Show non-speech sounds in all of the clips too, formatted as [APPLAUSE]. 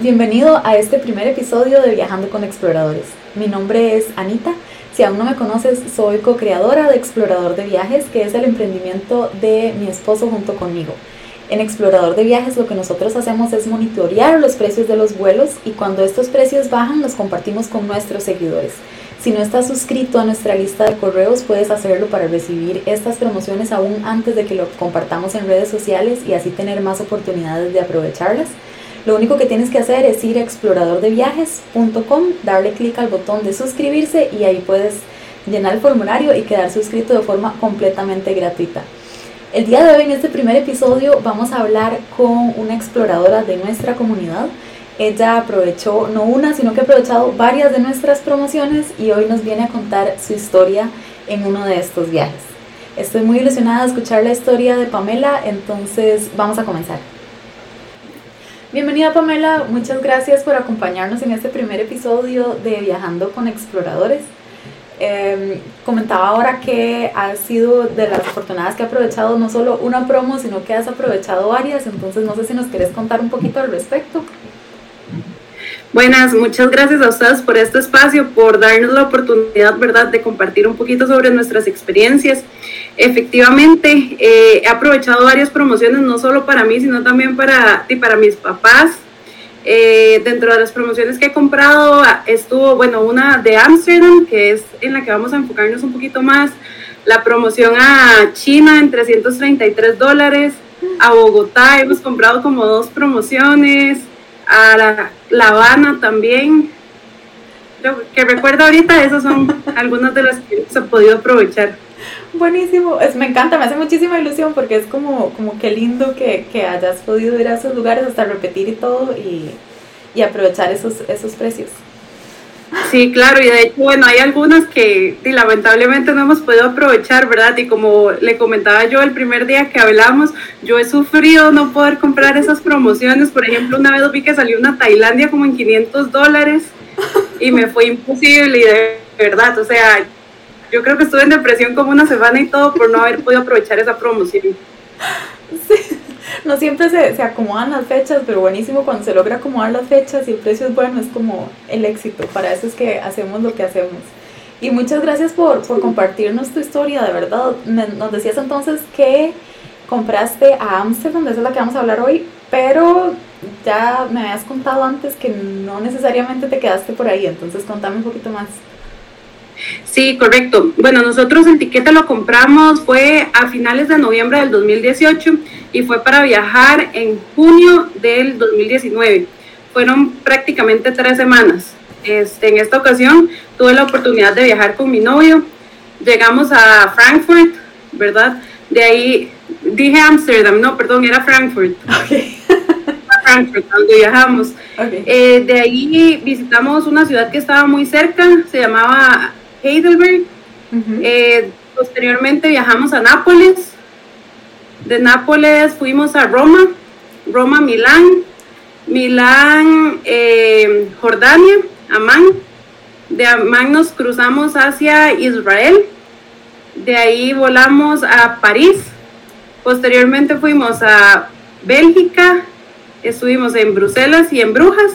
Bienvenido a este primer episodio de Viajando con Exploradores. Mi nombre es Anita. Si aún no me conoces, soy co-creadora de Explorador de Viajes, que es el emprendimiento de mi esposo junto conmigo. En Explorador de Viajes lo que nosotros hacemos es monitorear los precios de los vuelos y cuando estos precios bajan los compartimos con nuestros seguidores. Si no estás suscrito a nuestra lista de correos, puedes hacerlo para recibir estas promociones aún antes de que lo compartamos en redes sociales y así tener más oportunidades de aprovecharlas. Lo único que tienes que hacer es ir a exploradordeviajes.com, darle clic al botón de suscribirse y ahí puedes llenar el formulario y quedar suscrito de forma completamente gratuita. El día de hoy en este primer episodio vamos a hablar con una exploradora de nuestra comunidad. Ella aprovechó no una, sino que ha aprovechado varias de nuestras promociones y hoy nos viene a contar su historia en uno de estos viajes. Estoy muy ilusionada de escuchar la historia de Pamela, entonces vamos a comenzar. Bienvenida Pamela, muchas gracias por acompañarnos en este primer episodio de Viajando con Exploradores. Em, comentaba ahora que has sido de las afortunadas que ha aprovechado no solo una promo, sino que has aprovechado varias, entonces no sé si nos quieres contar un poquito al respecto. Buenas, muchas gracias a ustedes por este espacio, por darnos la oportunidad, ¿verdad?, de compartir un poquito sobre nuestras experiencias. Efectivamente, eh, he aprovechado varias promociones, no solo para mí, sino también para, y para mis papás. Eh, dentro de las promociones que he comprado estuvo, bueno, una de Amsterdam, que es en la que vamos a enfocarnos un poquito más, la promoción a China en 333 dólares, a Bogotá hemos comprado como dos promociones, a la, Habana también. Lo que recuerdo ahorita, esas son algunas de las que se ha podido aprovechar. Buenísimo, es, me encanta, me hace muchísima ilusión porque es como, como que lindo que, que hayas podido ir a esos lugares hasta repetir y todo y, y aprovechar esos, esos precios. Sí, claro, y de hecho, bueno, hay algunas que lamentablemente no hemos podido aprovechar, ¿verdad? Y como le comentaba yo el primer día que hablamos, yo he sufrido no poder comprar esas promociones. Por ejemplo, una vez vi que salió una Tailandia como en 500 dólares y me fue imposible, y de verdad, o sea, yo creo que estuve en depresión como una semana y todo por no haber podido aprovechar esa promoción. Sí [LAUGHS] no siempre se, se, acomodan las fechas, pero buenísimo cuando se logra acomodar las fechas y el precio es bueno, es como el éxito. Para eso es que hacemos lo que hacemos. Y muchas gracias por, por compartirnos tu historia, de verdad. Nos decías entonces que compraste a Amsterdam, esa es la que vamos a hablar hoy, pero ya me habías contado antes que no necesariamente te quedaste por ahí, entonces contame un poquito más. Sí, correcto. Bueno, nosotros el tiquete lo compramos fue a finales de noviembre del 2018 y fue para viajar en junio del 2019. Fueron prácticamente tres semanas. Este, en esta ocasión tuve la oportunidad de viajar con mi novio. Llegamos a Frankfurt, ¿verdad? De ahí dije Amsterdam, no, perdón, era Frankfurt. [LAUGHS] Okay. Frankfurt, donde viajamos. Eh, de ahí visitamos una ciudad que estaba muy cerca, se llamaba Heidelberg. Eh, posteriormente viajamos a Nápoles de Nápoles fuimos a Roma, Roma, Milán, Milán, eh, Jordania, Amán. De Amán nos cruzamos hacia Israel. De ahí volamos a París. Posteriormente fuimos a Bélgica. Estuvimos en Bruselas y en Brujas.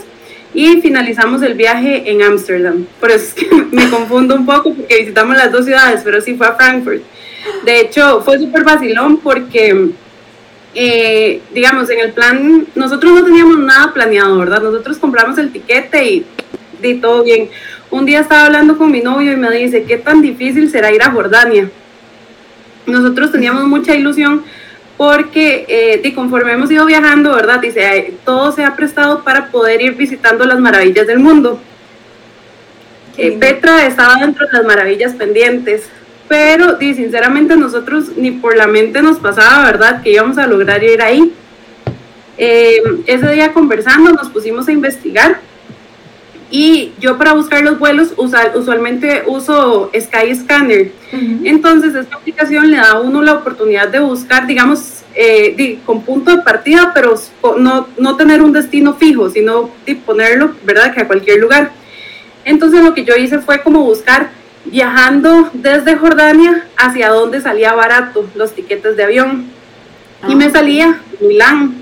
Y finalizamos el viaje en Ámsterdam. Por eso es que [LAUGHS] me confundo un poco porque visitamos las dos ciudades, pero sí fue a Frankfurt. De hecho, fue súper vacilón porque, eh, digamos, en el plan, nosotros no teníamos nada planeado, ¿verdad? Nosotros compramos el tiquete y, y todo bien. Un día estaba hablando con mi novio y me dice, ¿qué tan difícil será ir a Jordania? Nosotros teníamos mucha ilusión porque eh, conforme hemos ido viajando, ¿verdad? Dice, todo se ha prestado para poder ir visitando las maravillas del mundo. Eh, Petra estaba dentro de las maravillas pendientes pero di, sinceramente nosotros ni por la mente nos pasaba, ¿verdad?, que íbamos a lograr ir ahí. Eh, ese día conversando nos pusimos a investigar y yo para buscar los vuelos usualmente uso Skyscanner. Entonces esta aplicación le da a uno la oportunidad de buscar, digamos, eh, con punto de partida, pero no, no tener un destino fijo, sino ponerlo, ¿verdad?, que a cualquier lugar. Entonces lo que yo hice fue como buscar viajando desde Jordania hacia donde salía barato los tiquetes de avión. Y me ah. salía Milán.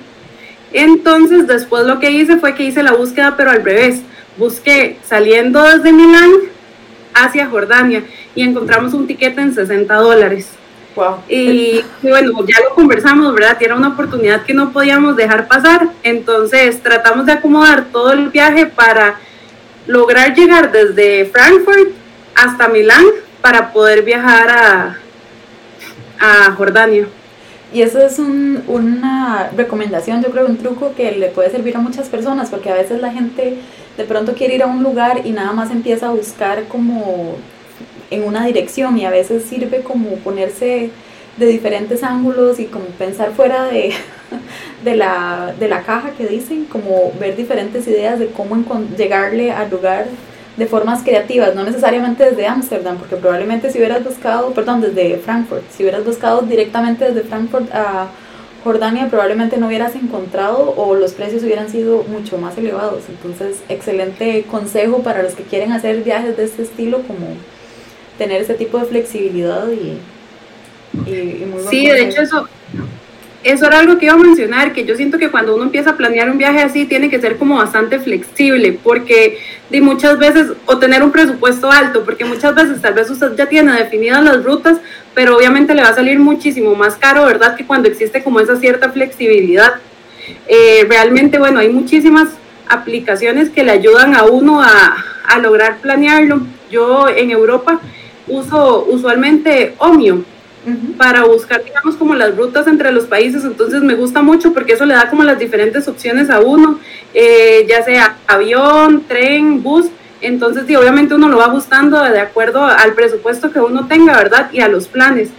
Entonces después lo que hice fue que hice la búsqueda pero al revés. Busqué saliendo desde Milán hacia Jordania y encontramos un tiquete en 60 dólares. Wow. Y, bueno, ya lo conversamos, ¿verdad? Era una oportunidad que no podíamos dejar pasar. Entonces tratamos de acomodar todo el viaje para lograr llegar desde Frankfurt hasta Milán para poder viajar a, a Jordania. Y eso es un, una recomendación, yo creo, un truco que le puede servir a muchas personas, porque a veces la gente de pronto quiere ir a un lugar y nada más empieza a buscar como en una dirección y a veces sirve como ponerse de diferentes ángulos y como pensar fuera de, [LAUGHS] de, la, de la caja que dicen, como ver diferentes ideas de cómo llegarle al lugar de formas creativas, no necesariamente desde Ámsterdam, porque probablemente si hubieras buscado, perdón, desde Frankfurt, si hubieras buscado directamente desde Frankfurt a Jordania, probablemente no hubieras encontrado o los precios hubieran sido mucho más elevados. Entonces, excelente consejo para los que quieren hacer viajes de este estilo, como tener ese tipo de flexibilidad y, y, muy Sí, de hecho eso, eso era algo que iba a mencionar, que yo siento que cuando uno empieza a planear un viaje así, tiene que ser como bastante flexible, porque muchas veces, o tener un presupuesto alto, porque muchas veces tal vez usted ya tiene definidas las rutas, pero obviamente le va a salir muchísimo más caro, ¿verdad? Que cuando existe como esa cierta flexibilidad. Eh, realmente, bueno, hay muchísimas aplicaciones que le ayudan a uno a, a lograr planearlo. Yo en Europa uso usualmente Omio para buscar, digamos, como las rutas entre los países. Entonces me gusta mucho porque eso le da como las diferentes opciones a uno, eh, ya sea avión, tren, bus. Entonces, sí, obviamente uno lo va ajustando de acuerdo al presupuesto que uno tenga, ¿verdad? Y a los planes.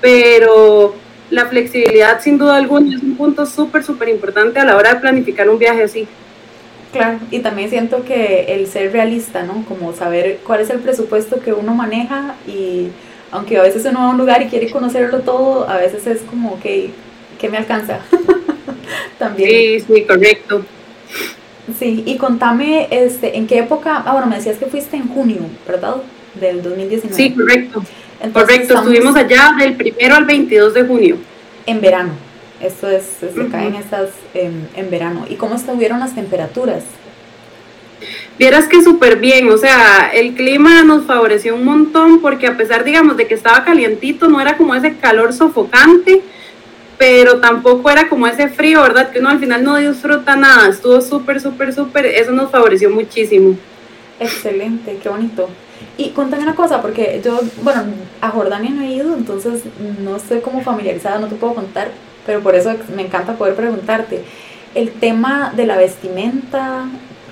Pero la flexibilidad, sin duda alguna, es un punto súper, súper importante a la hora de planificar un viaje así. Claro, y también siento que el ser realista, ¿no? Como saber cuál es el presupuesto que uno maneja y aunque a veces uno va a un lugar y quiere conocerlo todo, a veces es como, que ¿qué me alcanza? [LAUGHS] también. Sí, sí, correcto. Sí, y contame, este, ¿en qué época? Ah, bueno, me decías que fuiste en junio, ¿verdad? Del 2019. Sí, correcto. correcto, estuvimos allá del primero al 22 de junio. En verano. Esto es, se caen estas en, verano. ¿Y cómo estuvieron las temperaturas? Vieras que súper bien, o sea, el clima nos favoreció un montón porque a pesar, digamos, de que estaba calientito, no era como ese calor sofocante, pero tampoco era como ese frío, ¿verdad? Que uno al final no disfruta nada, estuvo súper, súper, súper, eso nos favoreció muchísimo. Excelente, qué bonito. Y contame una cosa, porque yo, bueno, a Jordania no he ido, entonces no estoy como familiarizada, no te puedo contar, pero por eso me encanta poder preguntarte. El tema de la vestimenta,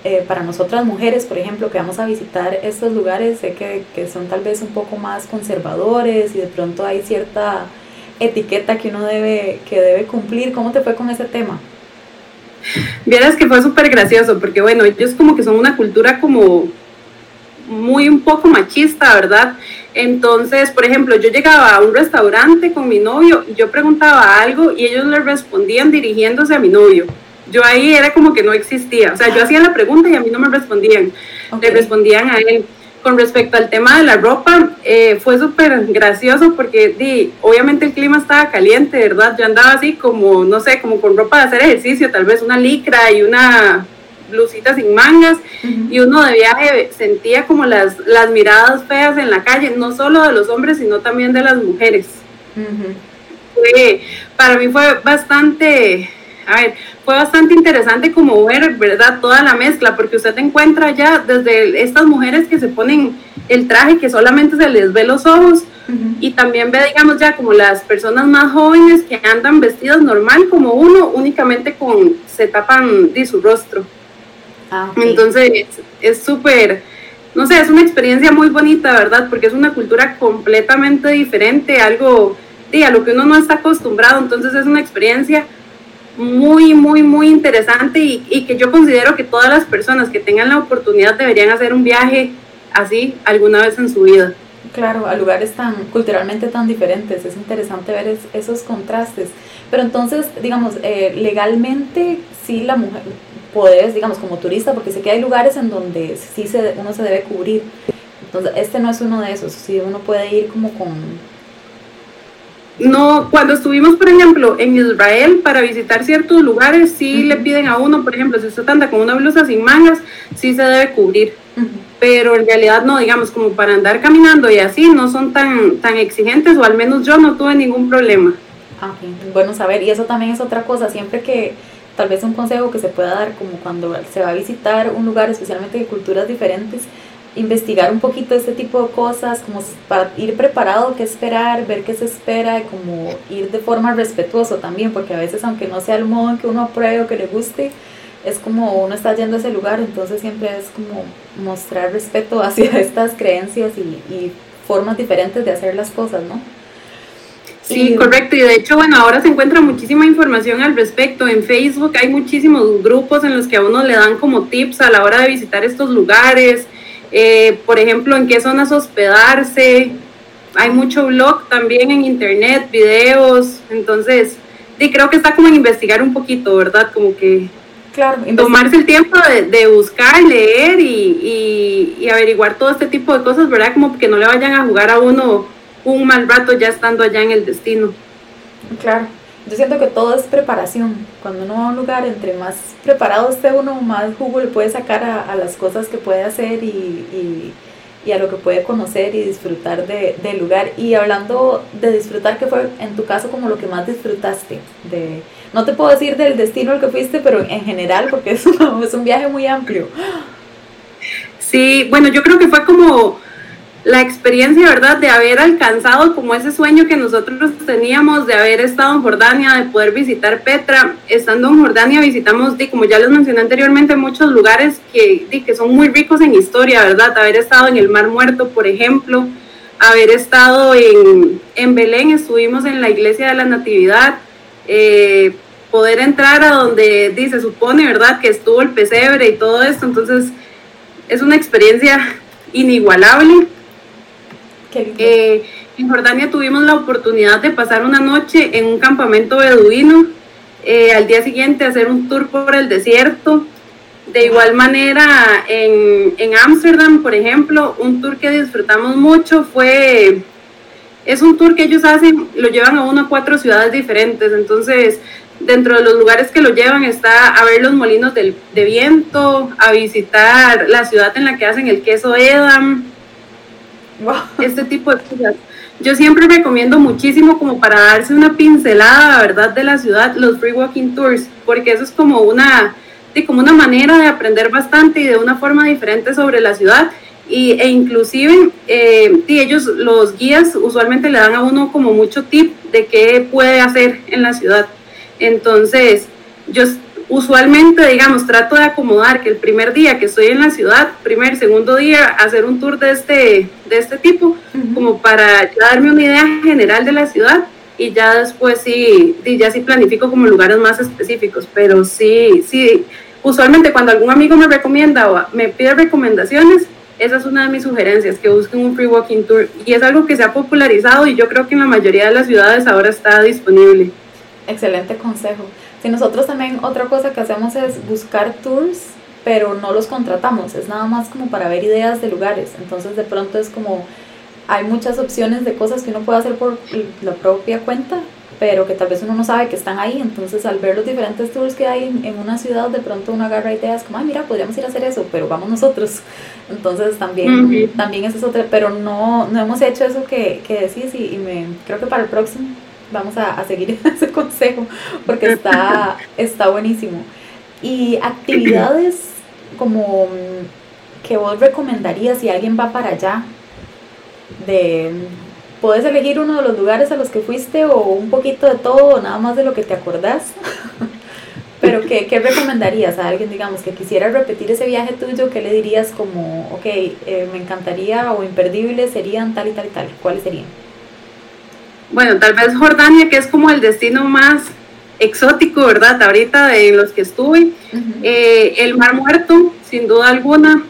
eh, para nosotras mujeres, por ejemplo, que vamos a visitar estos lugares, sé que, que, son tal vez un poco más conservadores y de pronto hay cierta etiqueta que uno debe, que debe cumplir. ¿Cómo te fue con ese tema? Vieras que fue súper gracioso, porque bueno, ellos como que son una cultura como muy un poco machista, ¿verdad? Entonces, por ejemplo, yo llegaba a un restaurante con mi novio y yo preguntaba algo y ellos le respondían dirigiéndose a mi novio. Yo ahí era como que no existía. O sea, yo hacía la pregunta y a mí no me respondían. Le respondían a él. Con respecto al tema de la ropa, eh, fue súper gracioso porque di, obviamente el clima estaba caliente, ¿verdad? Yo andaba así como, no sé, como con ropa de hacer ejercicio, tal vez una licra y una blusita sin mangas y uno de viaje sentía como las, las miradas feas en la calle, no solo de los hombres, sino también de las mujeres. para mí fue bastante, a ver, fue bastante interesante como ver, ¿verdad? Toda la mezcla, porque usted encuentra ya desde estas mujeres que se ponen el traje que solamente se les ve los ojos y también ve, digamos, ya como las personas más jóvenes que andan vestidas normal como uno, únicamente con, se tapan de su rostro. Ah, Entonces es súper, no sé, es una experiencia muy bonita, ¿verdad? Porque es una cultura completamente diferente, algo a lo que uno no está acostumbrado. Entonces es una experiencia muy, muy, muy interesante y, y, que yo considero que todas las personas que tengan la oportunidad deberían hacer un viaje así alguna vez en su vida. Claro, a lugares tan culturalmente tan diferentes, es interesante ver esos contrastes. Pero entonces, digamos, eh, legalmente sí la mujer, puedes, digamos, como turista, porque sé que hay lugares en donde sí se, uno se debe cubrir. Entonces, este no es uno de esos, sí, uno puede ir como con... no, cuando estuvimos, por ejemplo, en Israel para visitar ciertos lugares, sí le piden a uno, por ejemplo, si usted anda con una blusa sin mangas, sí se debe cubrir. Pero en realidad no, digamos, como para andar caminando y así, no son tan, tan exigentes, o al menos yo no tuve ningún problema. Ah, bueno saber, y eso también es otra cosa, siempre que tal vez un consejo que se pueda dar como cuando se va a visitar un lugar, especialmente de culturas diferentes, investigar un poquito este tipo de cosas, como para ir preparado, qué esperar, ver qué se espera, y como ir de forma respetuosa también, porque a veces aunque no sea el modo en que uno apruebe o que le guste, es como uno está yendo a ese lugar, entonces siempre es como mostrar respeto [LAUGHS] hacia estas creencias y, y formas diferentes de hacer las cosas, ¿no? Sí, correcto. Y de hecho, bueno, ahora se encuentra muchísima información al respecto. En Facebook hay muchísimos grupos en los que a uno le dan como tips a la hora de visitar estos lugares. Eh, por ejemplo, en qué zonas hospedarse. Hay mucho blog también en internet, videos. Entonces, sí, creo que está como en investigar un poquito, ¿verdad? Como que claro, tomarse el tiempo de, buscar, leer y, y, averiguar todo este tipo de cosas, ¿verdad? Como que no le vayan a jugar a uno un mal rato ya estando allá en el destino. Claro, yo siento que todo es preparación. Cuando uno va a un lugar, entre más preparado esté uno, más jugo le puede sacar a, las cosas que puede hacer y, y, a lo que puede conocer y disfrutar de, del lugar. Y hablando de disfrutar, ¿qué fue en tu caso como lo que más disfrutaste? De, no te puedo decir del destino al que fuiste, pero en general, porque es [LAUGHS] es un viaje muy amplio. Sí, bueno, yo creo que fue como la experiencia, ¿verdad?, de haber alcanzado como ese sueño que nosotros teníamos, de haber estado en Jordania, de poder visitar Petra. Estando en Jordania visitamos, como ya les mencioné anteriormente, muchos lugares que, que son muy ricos en historia, ¿verdad? Haber estado en el Mar Muerto, por ejemplo, haber estado en, en Belén, estuvimos en la iglesia de la Natividad, eh, poder entrar a donde dice, supone, ¿verdad?, que estuvo el pesebre y todo esto. Entonces, es una experiencia inigualable eh, en Jordania tuvimos la oportunidad de pasar una noche en un campamento beduino, eh, al día siguiente hacer un tour por el desierto. De igual manera, en Ámsterdam, por ejemplo, un tour que disfrutamos mucho fue, es un tour que ellos hacen, lo llevan a una a cuatro ciudades diferentes, entonces dentro de los lugares que lo llevan está a ver los molinos de viento, a visitar la ciudad en la que hacen el queso Edam, este tipo de cosas. Yo siempre recomiendo muchísimo como para darse una pincelada, verdad, de la ciudad, los free walking tours, porque eso es como una, de, como una manera de aprender bastante y de una forma diferente sobre la ciudad. Y, e inclusive, eh, ellos, los guías, usualmente le dan a uno como mucho tip de qué puede hacer en la ciudad. Entonces, yo usualmente, digamos, trato de acomodar que el primer día que estoy en la ciudad, primer, segundo día, hacer un tour de este, de este tipo, como para darme una idea general de la ciudad y ya después sí, ya sí planifico como lugares más específicos, pero sí, sí, usualmente cuando algún amigo me recomienda o me pide recomendaciones, esa es una de mis sugerencias, que busquen un free walking tour y es algo que se ha popularizado y yo creo que en la mayoría de las ciudades ahora está disponible. Excelente consejo. Si nosotros también otra cosa que hacemos es buscar tours, pero no los contratamos, es nada más como para ver ideas de lugares. Entonces de pronto es como hay muchas opciones de cosas que uno puede hacer por la propia cuenta, pero que tal vez uno no sabe que están ahí. Entonces al ver los diferentes tours que hay en una ciudad, de pronto uno agarra ideas como, ay, mira, podríamos ir a hacer eso, pero vamos nosotros. Entonces también, también eso es otra, pero no, no hemos hecho eso que, que decís y, y me, creo que para el próximo vamos a, seguir [LAUGHS] ese consejo porque está, está buenísimo. Y actividades como mm, que vos recomendarías si alguien va para allá, de puedes elegir uno de los lugares a los que fuiste o un poquito de todo, nada más de lo que te acordás. [LAUGHS] Pero ¿qué, ¿qué, recomendarías a alguien, digamos, que quisiera repetir ese viaje tuyo? ¿Qué le dirías como, ok, eh, me encantaría o imperdible serían tal y tal y tal? ¿Cuáles serían? Bueno, tal vez Jordania, que es como el destino más exótico, ¿verdad? Ahorita de los que estuve. Eh, el Mar Muerto, sin duda alguna,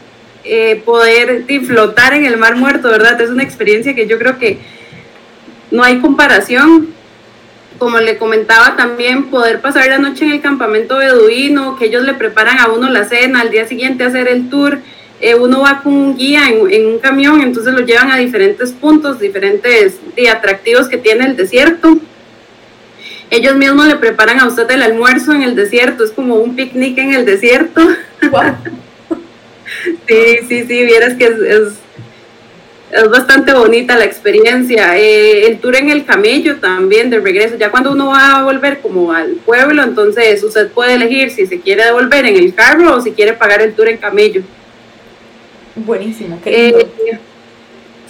eh, poder flotar en el Mar Muerto, ¿verdad? Es una experiencia que yo creo que no hay comparación. Como le comentaba también, poder pasar la noche en el campamento beduino, que ellos le preparan a uno la cena, al día siguiente hacer el tour eh, uno va con un guía en, un camión, entonces lo llevan a diferentes puntos, diferentes y atractivos que tiene el desierto. Ellos mismos le preparan a usted el almuerzo en el desierto, es como un picnic en el desierto. [LAUGHS] sí, sí, sí, vieras que es, es, bastante bonita la experiencia. Eh, el tour en el camello también de regreso, ya cuando uno va a volver como al pueblo, entonces usted puede elegir si se quiere devolver en el carro o si quiere pagar el tour en camello. Buenísimo, qué lindo. Eh,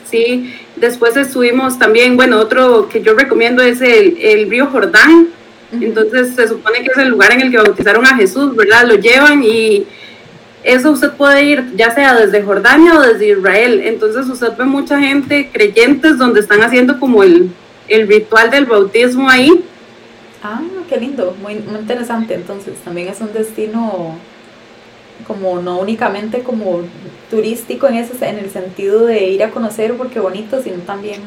sí, después estuvimos también, bueno, otro que yo recomiendo es el, el río Jordán. Entonces se supone que es el lugar en el que bautizaron a Jesús, ¿verdad? Lo llevan y eso usted puede ir ya sea desde Jordania o desde Israel. Entonces usted ve mucha gente, creyentes, donde están haciendo como el, el ritual del bautismo ahí. Ah, qué lindo, muy, muy interesante. Entonces también es un destino como no únicamente como turístico en, ese, en el sentido de ir a conocer porque bonito, sino también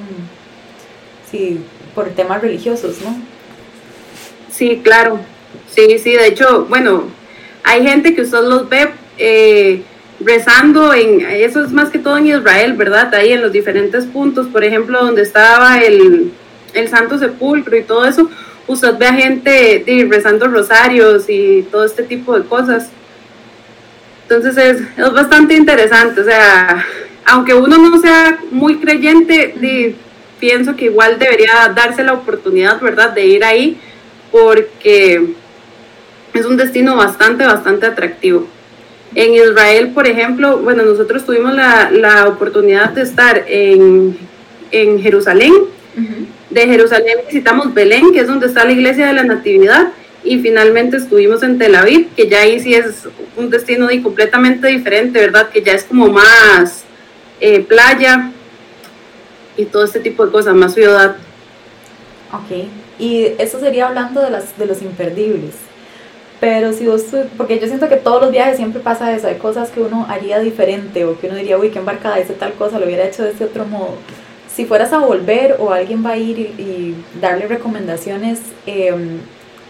sí, por temas religiosos, ¿no? Sí, claro. Sí, sí, de hecho, bueno, hay gente que usted los ve eh, rezando en, eso es más que todo en Israel, ¿verdad? Ahí en los diferentes puntos, por ejemplo, donde estaba el, el Santo Sepulcro y todo eso, usted ve a gente rezando rosarios y todo este tipo de cosas. Entonces es, es bastante interesante, o sea, aunque uno no sea muy creyente, pienso que igual debería darse la oportunidad, ¿verdad?, de ir ahí, porque es un destino bastante, bastante atractivo. En Israel, por ejemplo, bueno, nosotros tuvimos la, la oportunidad de estar en, en Jerusalén. De Jerusalén visitamos Belén, que es donde está la iglesia de la Natividad, y finalmente estuvimos en Tel Aviv, que ya ahí sí es un destino completamente diferente, ¿verdad? Que ya es como más eh, playa y todo este tipo de cosas, más ciudad. Ok, y eso sería hablando de, las, de los imperdibles. Pero si vos, porque yo siento que todos los viajes siempre pasa eso, hay cosas que uno haría diferente o que uno diría, uy, qué embarcada hice tal cosa, lo hubiera hecho de este otro modo. Si fueras a volver o alguien va a ir y, darle recomendaciones, eh,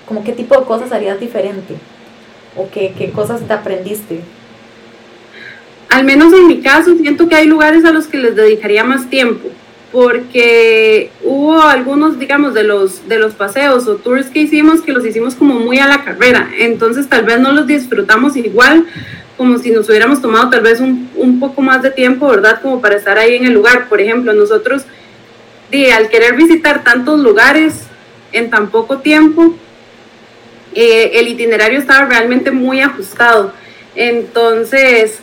como qué tipo de cosas harías diferente o qué, qué cosas te aprendiste. Al menos en mi caso siento que hay lugares a los que les dedicaría más tiempo porque hubo algunos, digamos, de los, de los paseos o tours que hicimos que los hicimos como muy a la carrera, entonces tal vez no los disfrutamos igual como si nos hubiéramos tomado tal vez un, un poco más de tiempo, ¿verdad? Como para estar ahí en el lugar. Por ejemplo, nosotros, al querer visitar tantos lugares en tan poco tiempo, eh, el itinerario estaba realmente muy ajustado. Entonces,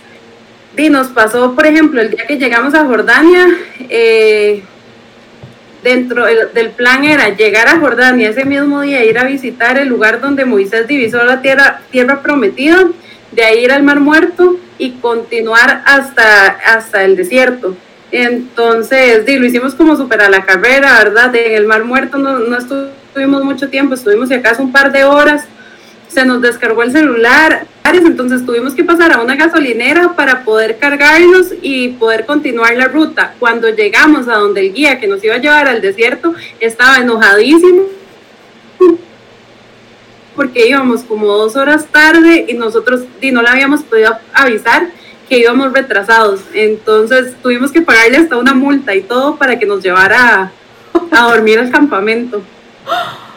y nos pasó, por ejemplo, el día que llegamos a Jordania, eh, dentro del plan era llegar a Jordania ese mismo día, ir a visitar el lugar donde Moisés divisó la tierra, tierra prometida, de ahí ir al Mar Muerto y continuar hasta, hasta el desierto. Entonces, lo hicimos como súper a la carrera, ¿verdad? En el Mar Muerto no, no mucho tiempo, estuvimos si acaso un par de horas, se nos descargó el celular, entonces tuvimos que pasar a una gasolinera para poder cargarnos y poder continuar la ruta. Cuando llegamos a donde el guía que nos iba a llevar al desierto estaba enojadísimo porque íbamos como dos horas tarde y nosotros y no le habíamos podido avisar que íbamos retrasados. Entonces tuvimos que pagarle hasta una multa y todo para que nos llevara a dormir al campamento.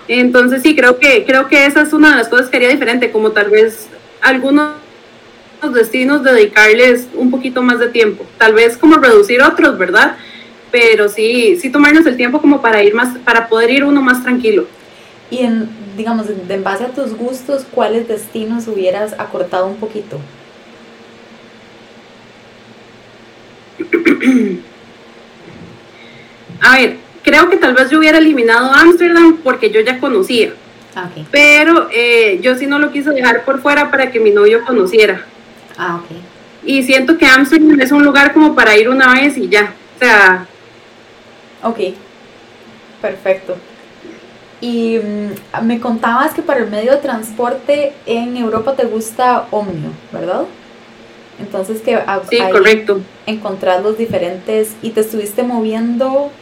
Entonces sí, creo que, creo que esa es una de las cosas que haría diferente, como tal vez algunos destinos dedicarles un poquito más de tiempo, tal vez como reducir otros, ¿verdad? Pero sí, sí tomarnos el tiempo como para ir más, para poder ir uno más tranquilo. Y en, digamos, en base a tus gustos, ¿cuáles destinos hubieras acortado un poquito? [CLEARS THROAT] A ver, creo que tal vez yo hubiera eliminado Ámsterdam porque yo ya conocía. Ah, Pero eh, yo sí no lo quise dejar por fuera para que mi novio conociera. Ah, ok. Y siento que Amsterdam es un lugar como para ir una vez y ya. O sea. Ok. Perfecto. Y mm, me contabas que para el medio de transporte en Europa te gusta Omnio, ¿verdad? Entonces que sí, correcto. encontrar los diferentes y te estuviste moviendo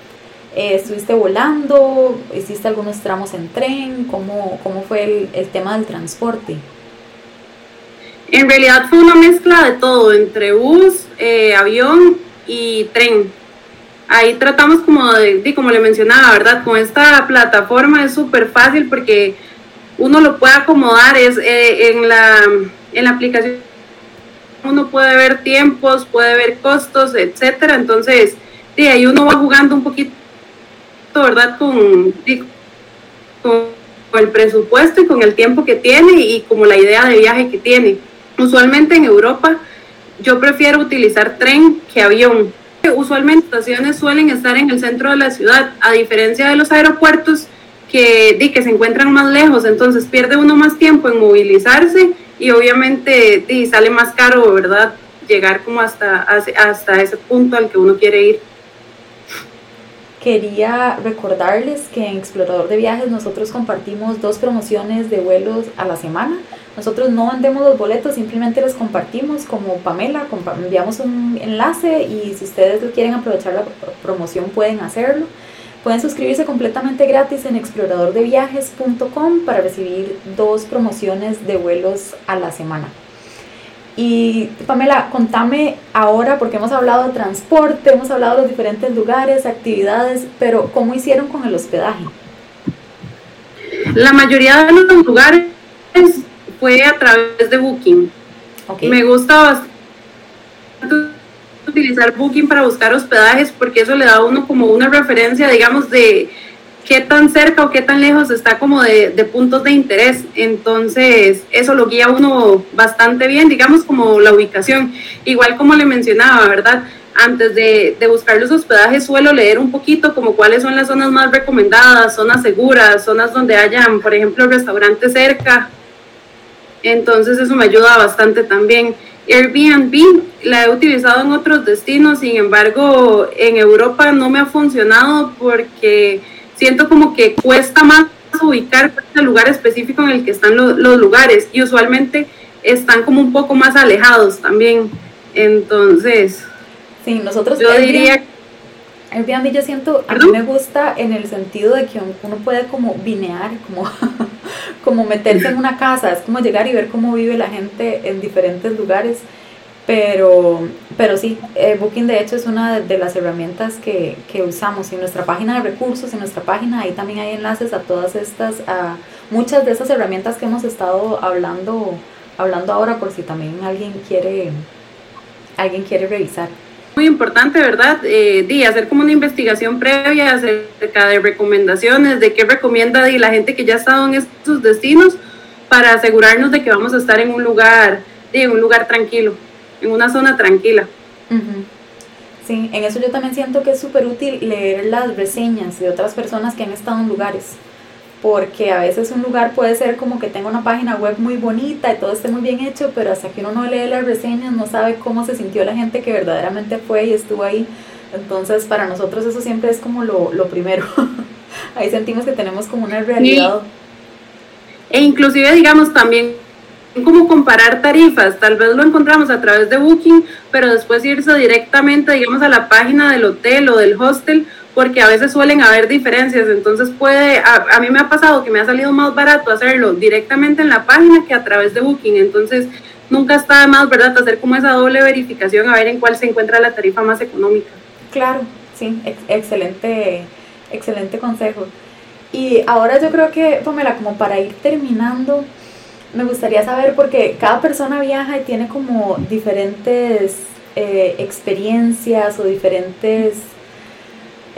eh, ¿Estuviste volando? ¿Hiciste algunos tramos en tren? ¿Cómo, cómo fue el, el, tema del transporte? En realidad fue una mezcla de todo, entre bus, eh, avión y tren. Ahí tratamos como de, como le mencionaba, ¿verdad? Con esta plataforma es súper fácil porque uno lo puede acomodar, es eh, en, la, en la aplicación uno puede ver tiempos, puede ver costos, etcétera. Entonces, de ahí uno va jugando un poquito, ¿verdad? Con, con, el presupuesto y con el tiempo que tiene y como la idea de viaje que tiene. Usualmente en Europa yo prefiero utilizar tren que avión. Usualmente estaciones suelen estar en el centro de la ciudad, a diferencia de los aeropuertos que, que se encuentran más lejos, entonces pierde uno más tiempo en movilizarse y obviamente sale más caro, ¿verdad? Llegar como hasta, hasta ese punto al que uno quiere ir. Quería recordarles que en Explorador de Viajes nosotros compartimos dos promociones de vuelos a la semana. Nosotros no vendemos los boletos, simplemente los compartimos como Pamela, enviamos un enlace y si ustedes quieren aprovechar la promoción pueden hacerlo. Pueden suscribirse completamente gratis en exploradordeviajes.com para recibir dos promociones de vuelos a la semana. Y Pamela, contame ahora, porque hemos hablado de transporte, hemos hablado de los diferentes lugares, actividades, pero ¿cómo hicieron con el hospedaje? La mayoría de los lugares fue a través de Booking. Me gusta bastante utilizar Booking para buscar hospedajes porque eso le da a uno como una referencia, digamos, de qué tan cerca o qué tan lejos está como de, puntos de interés. Entonces, eso lo guía uno bastante bien, digamos, como la ubicación. Igual como le mencionaba, ¿verdad? Antes de, de, buscar los hospedajes suelo leer un poquito como cuáles son las zonas más recomendadas, zonas seguras, zonas donde hayan, por ejemplo, restaurantes cerca. Entonces eso me ayuda bastante también. Airbnb la he utilizado en otros destinos, sin embargo en Europa no me ha funcionado porque siento como que cuesta más ubicar el lugar específico en el que están los, lugares y usualmente están como un poco más alejados también. Entonces, sí, nosotros yo diría Airbnb yo siento, a mí me gusta en el sentido de que uno puede como vinear, como, [LAUGHS] como meterse en una casa, es como llegar y ver cómo vive la gente en diferentes lugares. Pero, pero sí, eh, Booking de hecho es una de, las herramientas que, que, usamos. En nuestra página de recursos, en nuestra página, ahí también hay enlaces a todas estas, a muchas de esas herramientas que hemos estado hablando, hablando ahora por si también alguien quiere, alguien quiere revisar muy importante, ¿verdad? Eh, hacer como una investigación previa acerca de recomendaciones, de qué recomienda y la gente que ya ha estado en estos destinos para asegurarnos de que vamos a estar en un lugar, en un lugar tranquilo, en una zona tranquila. Sí, en eso yo también siento que es súper útil leer las reseñas de otras personas que han estado en lugares porque a veces un lugar puede ser como que tenga una página web muy bonita y todo esté muy bien hecho, pero hasta que uno no lee las reseñas no sabe cómo se sintió la gente que verdaderamente fue y estuvo ahí. Entonces para nosotros eso siempre es como lo, lo primero. [LAUGHS] ahí sentimos que tenemos como una realidad. E inclusive digamos también como comparar tarifas, tal vez lo encontramos a través de Booking, pero después irse directamente digamos a la página del hotel o del hostel porque a veces suelen haber diferencias, entonces puede, a, mí me ha pasado que me ha salido más barato hacerlo directamente en la página que a través de Booking, entonces nunca está de más, ¿verdad?, hacer como esa doble verificación a ver en cuál se encuentra la tarifa más económica. Claro, sí, excelente, excelente consejo. Y ahora yo creo que, Pamela, como para ir terminando, me gustaría saber, porque cada persona viaja y tiene como diferentes eh, experiencias o diferentes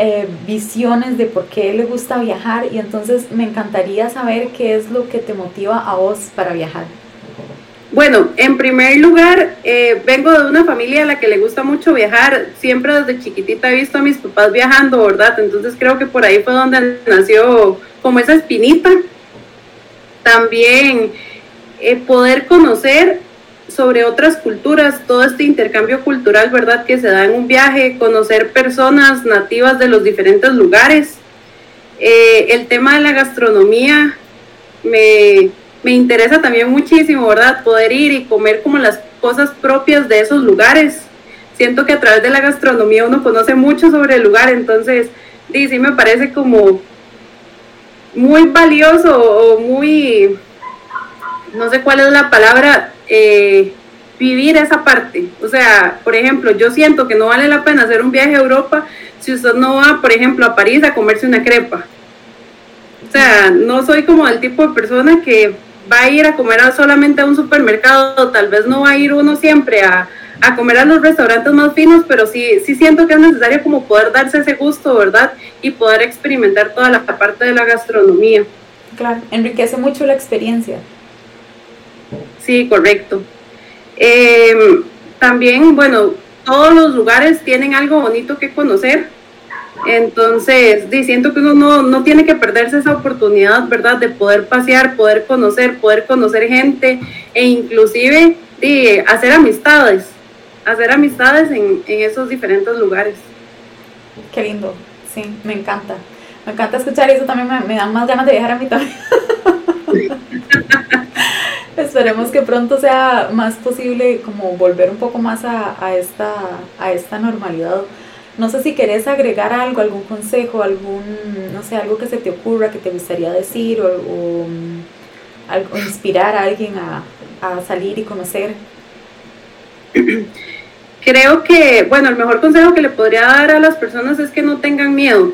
eh, visiones de por qué le gusta viajar y entonces me encantaría saber qué es lo que te motiva a vos para viajar. Bueno, en primer lugar, eh, vengo de una familia a la que le gusta mucho viajar. Siempre desde chiquitita he visto a mis papás viajando, ¿verdad? Entonces creo que por ahí fue donde nació como esa espinita. También eh, poder conocer sobre otras culturas, todo este intercambio cultural, ¿verdad? Que se da en un viaje, conocer personas nativas de los diferentes lugares. Eh, el tema de la gastronomía me, me interesa también muchísimo, ¿verdad? Poder ir y comer como las cosas propias de esos lugares. Siento que a través de la gastronomía uno conoce mucho sobre el lugar, entonces sí, sí me parece como muy valioso o muy, no sé cuál es la palabra, eh, vivir esa parte. O sea, por ejemplo, yo siento que no vale la pena hacer un viaje a Europa si usted no va, por ejemplo, a París a comerse una crepa. O sea, no soy como el tipo de persona que va a ir a comer solamente a un supermercado, tal vez no va a ir uno siempre a, a comer a los restaurantes más finos, pero sí, sí siento que es necesario como poder darse ese gusto, ¿verdad? Y poder experimentar toda la parte de la gastronomía. Claro, enriquece mucho la experiencia. Sí, correcto. Em, también, bueno, todos los lugares tienen algo bonito que conocer. Entonces, siento que uno no, no, tiene que perderse esa oportunidad, ¿verdad? De poder pasear, poder conocer, poder conocer gente e inclusive de hacer amistades hacer amistades en, esos diferentes lugares. Qué lindo, sí, me encanta. Me encanta escuchar eso, también me, dan más ganas de viajar a mí también. [LAUGHS] Esperemos que pronto sea más posible como volver un poco más a, esta, a esta normalidad. No sé si querés agregar algo, algún consejo, algún, no sé, algo que se te ocurra, que te gustaría decir o, algo, inspirar a alguien a, a salir y conocer. [CLEARS THROAT] creo que, bueno, el mejor consejo que le podría dar a las personas es que no tengan miedo,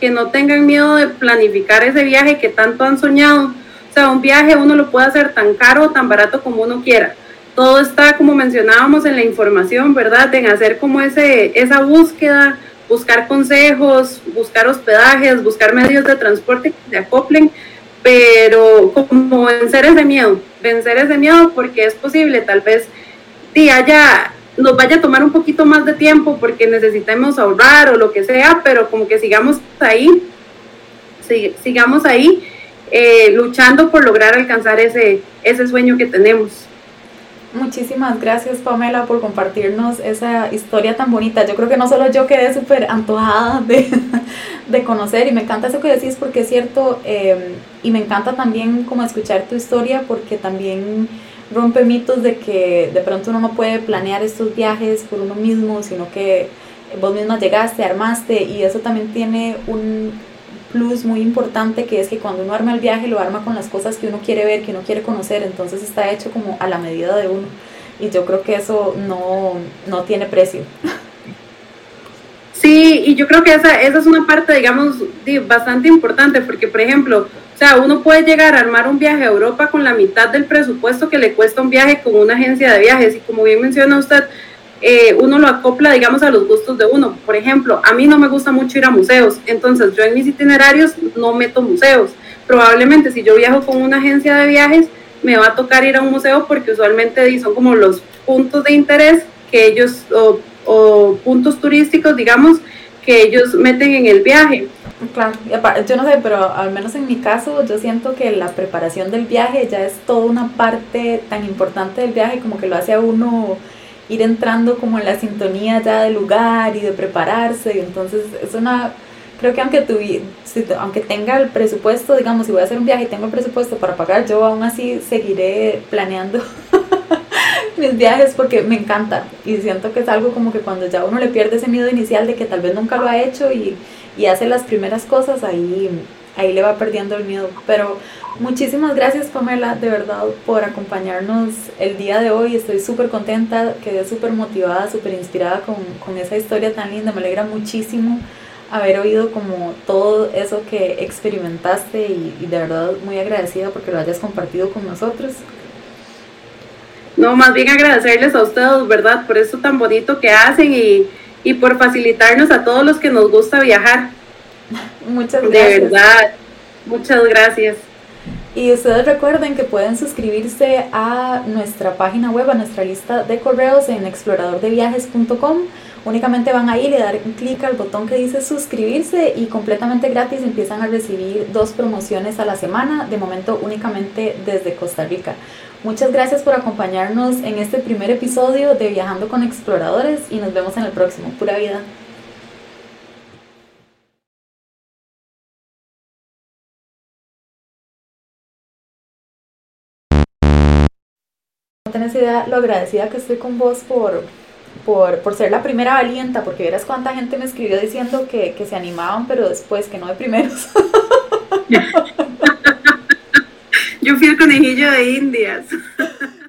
que no tengan miedo de planificar ese viaje que tanto han soñado. O sea, un viaje uno lo puede hacer tan caro o tan barato como uno quiera. Todo está, como mencionábamos, en la información, ¿verdad? En hacer como ese, esa búsqueda, buscar consejos, buscar hospedajes, buscar medios de transporte que se acoplen, pero como vencer ese miedo, vencer ese miedo porque es posible, tal vez, si haya nos vaya a tomar un poquito más de tiempo porque necesitemos ahorrar o lo que sea, pero como que sigamos ahí, sigamos ahí eh, luchando por lograr alcanzar ese, ese sueño que tenemos. Muchísimas gracias Pamela por compartirnos esa historia tan bonita. Yo creo que no solo yo quedé súper antojada de, [LAUGHS] de, conocer y me encanta eso que decís porque es cierto eh, y me encanta también como escuchar tu historia porque también rompe mitos de que de pronto uno no puede planear estos viajes por uno mismo, sino que vos misma llegaste, armaste y eso también tiene un plus muy importante que es que cuando uno arma el viaje lo arma con las cosas que uno quiere ver, que uno quiere conocer, entonces está hecho como a la medida de uno y yo creo que eso no, no tiene precio. Sí, y yo creo que esa, esa es una parte, digamos, bastante importante, porque, por ejemplo, o sea, uno puede llegar a armar un viaje a Europa con la mitad del presupuesto que le cuesta un viaje con una agencia de viajes, y como bien menciona usted, eh, uno lo acopla, digamos, a los gustos de uno. Por ejemplo, a mí no me gusta mucho ir a museos, entonces yo en mis itinerarios no meto museos. Probablemente si yo viajo con una agencia de viajes, me va a tocar ir a un museo porque usualmente son como los puntos de interés que ellos, o puntos turísticos, digamos, que ellos meten en el viaje. Claro, yo no sé, pero al menos en mi caso yo siento que la preparación del viaje ya es toda una parte tan importante del viaje como que lo hace a uno ir entrando como en la sintonía ya del lugar y de prepararse, y entonces es una, creo que aunque, tu, aunque tenga el presupuesto, digamos, si voy a hacer un viaje y tengo el presupuesto para pagar, yo aún así seguiré planeando [LAUGHS] mis viajes porque me encanta. Y siento que es algo como que cuando ya uno le pierde ese miedo inicial de que tal vez nunca lo ha hecho y, y hace las primeras cosas, ahí, ahí le va perdiendo el miedo. Pero muchísimas gracias Pamela, de verdad, por acompañarnos el día de hoy. Estoy súper contenta, quedé súper motivada, súper inspirada con, con esa historia tan linda. Me alegra muchísimo haber oído como todo eso que experimentaste y, y, de verdad muy agradecida porque lo hayas compartido con nosotros. No, más bien agradecerles a ustedes, ¿verdad? Por eso tan bonito que hacen y, y por facilitarnos a todos los que nos gusta viajar. [LAUGHS] Muchas gracias. De verdad, muchas gracias. Y ustedes recuerden que pueden suscribirse a nuestra página web, a nuestra lista de correos en exploradordeviajes.com. Únicamente van a ir y dar un clic al botón que dice suscribirse y completamente gratis empiezan a recibir dos promociones a la semana, de momento únicamente desde Costa Rica. Muchas gracias por acompañarnos en este primer episodio de Viajando con Exploradores y nos vemos en el próximo. Pura vida. Tenés idea lo agradecida que estoy con vos por, por, ser la primera valienta, porque verás cuánta gente me escribió diciendo que, que se animaban, pero después que no de primeros. [LAUGHS] Yo fui el conejillo de Indias. [LAUGHS]